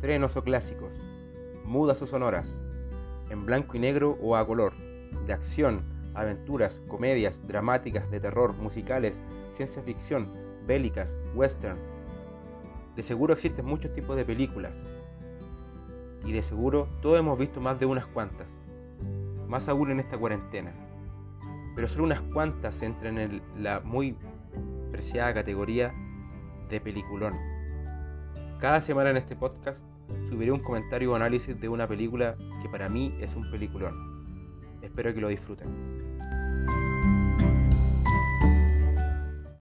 estrenos o clásicos, mudas o sonoras, en blanco y negro o a color, de acción, aventuras, comedias, dramáticas, de terror, musicales, ciencia ficción, bélicas, western. De seguro existen muchos tipos de películas. Y de seguro todos hemos visto más de unas cuantas. Más aún en esta cuarentena. Pero solo unas cuantas entran en la muy preciada categoría de peliculón. Cada semana en este podcast subiré un comentario o análisis de una película que para mí es un peliculón. Espero que lo disfruten.